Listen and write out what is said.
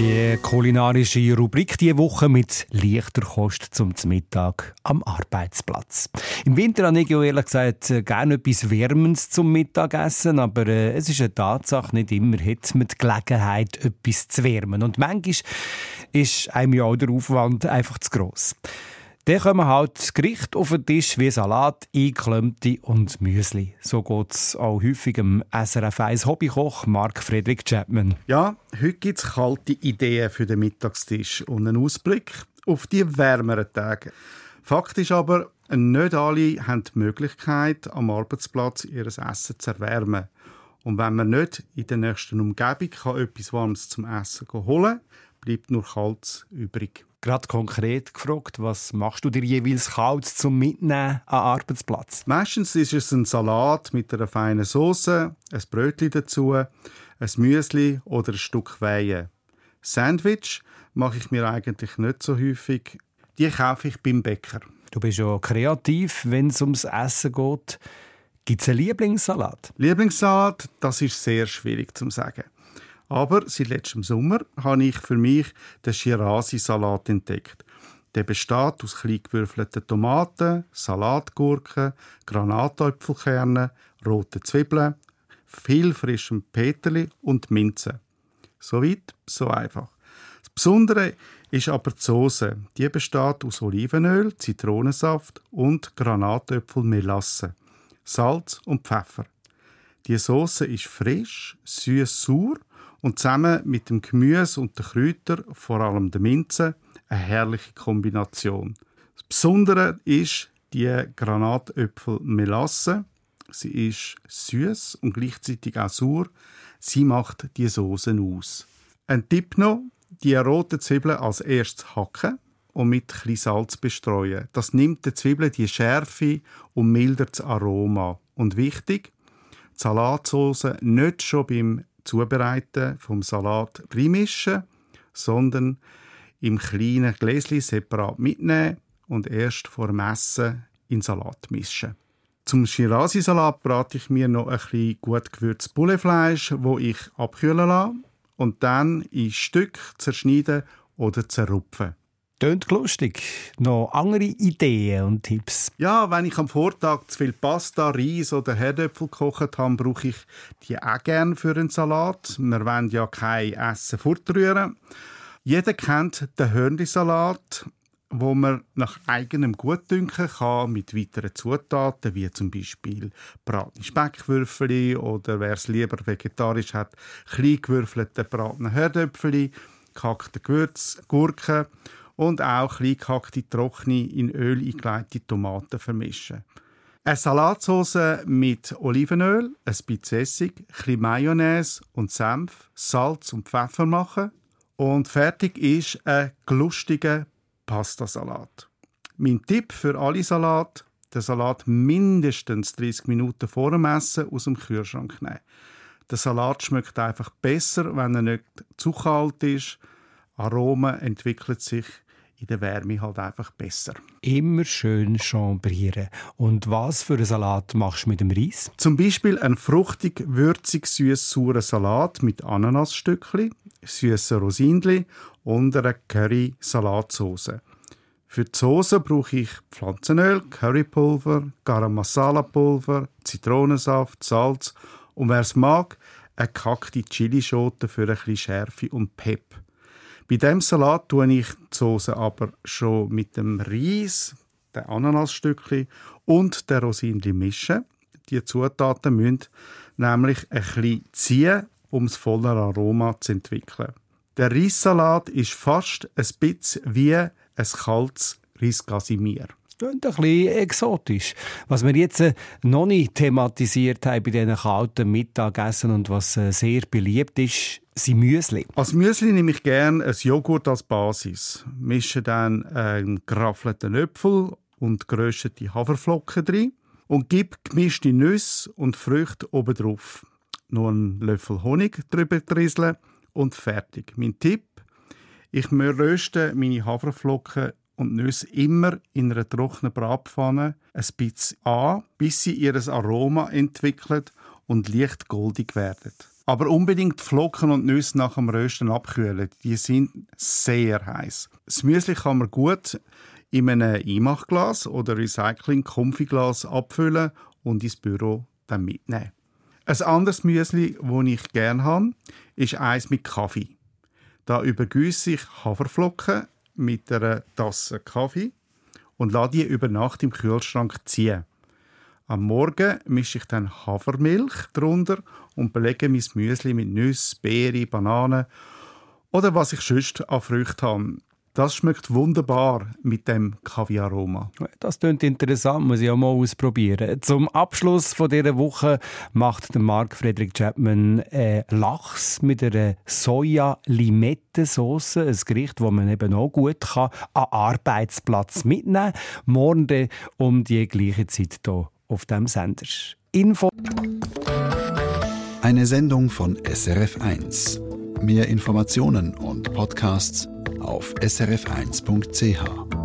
Die kulinarische Rubrik diese Woche mit leichter Kost zum Mittag am Arbeitsplatz. Im Winter habe ich ehrlich gesagt äh, gerne etwas Wärmendes zum Mittagessen, aber äh, es ist eine Tatsache, nicht immer hat man die Gelegenheit, etwas zu wärmen. Und manchmal ist einem ja auch der Aufwand einfach zu gross. Dann kommen halt Gerichte auf den Tisch wie Salat, Einklemmte und Müsli. So geht es auch häufig im SRF 1 Hobbykoch Mark Friedrich Chapman. Ja, heute gibt es kalte Ideen für den Mittagstisch und einen Ausblick auf die wärmeren Tage. Fakt ist aber, nicht alle haben die Möglichkeit, am Arbeitsplatz ihr Essen zu erwärmen. Und wenn man nicht in der nächsten Umgebung kann etwas Warmes zum Essen holen kann, bleibt nur Kaltes übrig. Gerade konkret gefragt, was machst du dir jeweils kalt zum Mitnehmen am Arbeitsplatz? Meistens ist es ein Salat mit einer feinen Soße, ein Brötchen dazu, ein Müsli oder ein Stück Weihe. Sandwich mache ich mir eigentlich nicht so häufig. Die kaufe ich beim Bäcker. Du bist ja kreativ, wenn es ums Essen geht. Gibt es einen Lieblingssalat? Lieblingssalat, das ist sehr schwierig zu sagen. Aber seit letztem Sommer habe ich für mich den Shirazi-Salat entdeckt. Der besteht aus klein gewürfelten Tomaten, Salatgurken, Granatäpfelkernen, roten Zwiebeln, viel frischem Peterli und Minze. So weit, so einfach. Das Besondere ist aber die Soße. Die besteht aus Olivenöl, Zitronensaft und Granatöpfelmelasse, Salz und Pfeffer. Die Soße ist frisch, süß-sauer und zusammen mit dem Gemüse und den Kräutern, vor allem der Minze, eine herrliche Kombination. Das Besondere ist die Granatöpfel-Melasse. Sie ist süß und gleichzeitig auch sauer. Sie macht die Soßen aus. Ein Tipp noch: die roten Zwiebeln als erstes hacken und mit etwas Salz bestreuen. Das nimmt der Zwiebeln die Schärfe und mildert das Aroma. Und wichtig: die Salatsauce nicht schon beim Zubereiten vom Salat reinmischen, sondern im kleinen Gläschen separat mitnehmen und erst vor dem Essen in Salat mischen. Zum Shirazi-Salat brate ich mir noch ein bisschen gut gewürztes Bullefleisch, wo ich abkühlen lasse und dann in Stück zerschneiden oder zerrupfen. Tönt lustig. Noch andere Ideen und Tipps? Ja, wenn ich am Vortag zu viel Pasta, Reis oder Herdöpfel gekocht habe, brauche ich die auch gerne für einen Salat. Wir wollen ja kein Essen fortrühren. Jeder kennt den Hörnli-Salat, wo man nach eigenem Gutdünken kann mit weiteren Zutaten, wie zum Beispiel bratene Speckwürfel oder wer es lieber vegetarisch hat, klein gewürfelte bratene Herdöpfel, gehackte Gewürz, Gurken und auch klein gehackte, trockene, in Öl eingelegte Tomaten vermischen. Eine Salatsauce mit Olivenöl, ein bisschen Essig, ein Mayonnaise und Senf, Salz und Pfeffer machen und fertig ist ein lustiger Pastasalat. Mein Tipp für alle Salat: den Salat mindestens 30 Minuten vor dem Essen aus dem Kühlschrank nehmen. Der Salat schmeckt einfach besser, wenn er nicht zu kalt ist. Aromen entwickelt sich in der Wärme halt einfach besser. Immer schön chambrieren. Und was für einen Salat machst du mit dem Reis? Zum Beispiel einen fruchtig, würzig, süß sauren Salat mit Ananasstückchen, süßen Rosinli und einer Curry-Salatsauce. Für die Soße brauche ich Pflanzenöl, Currypulver, Garam Masala Pulver, Zitronensaft, Salz und wer es mag, eine gehackte Chilischote für ein bisschen Schärfe und Pep. Bei dem Salat tue ich die Soße aber schon mit dem Reis, den Ananasstückchen und der Rosinli mischen. Die Zutaten müssen nämlich ein bisschen ziehen, um das volle Aroma zu entwickeln. Der Reissalat ist fast ein bisschen wie ein kaltes Reisgasimir klingt ein bisschen exotisch. Was wir jetzt äh, noch nicht thematisiert haben bei diesen kalten Mittagessen und was äh, sehr beliebt ist, sind Müsli. Als Müsli nehme ich gerne ein Joghurt als Basis. Mische dann einen geraffelten Äpfel und geröstete Haferflocken drin und gebe gemischte Nüsse und Früchte oben drauf. Nur einen Löffel Honig drüber trisseln und fertig. Mein Tipp: Ich röste meine Haferflocken und Nüsse immer in einer trockenen Bratpfanne ein bisschen an, bis sie ihr Aroma entwickeln und leicht goldig werden. Aber unbedingt Flocken und Nüsse nach dem Rösten abkühlen. Die sind sehr heiß. Das Müsli kann man gut in einem Einmachglas oder Recycling-Konfiglas abfüllen und ins Büro dann mitnehmen. Ein anderes Müsli, das ich gerne habe, ist eins mit Kaffee. Da übergüsse ich Haferflocken mit einer Tasse Kaffee und lasse die über Nacht im Kühlschrank ziehen. Am Morgen mische ich dann Hafermilch drunter und belege mein Müsli mit Nüsse, Beeren, Bananen oder was ich sonst an Früchten habe. Das schmeckt wunderbar mit dem Kaviaroma. Das klingt interessant, muss ich auch mal ausprobieren. Zum Abschluss von dieser Woche macht der Mark Frederick Chapman äh, Lachs mit einer Soja-Limette-Sauce, ein Gericht, das man eben auch gut kann, an Arbeitsplatz mitnehmen kann. Morgen um die gleiche Zeit hier auf dem Sender. Info. Eine Sendung von SRF1. Mehr Informationen und Podcasts auf srf1.ch.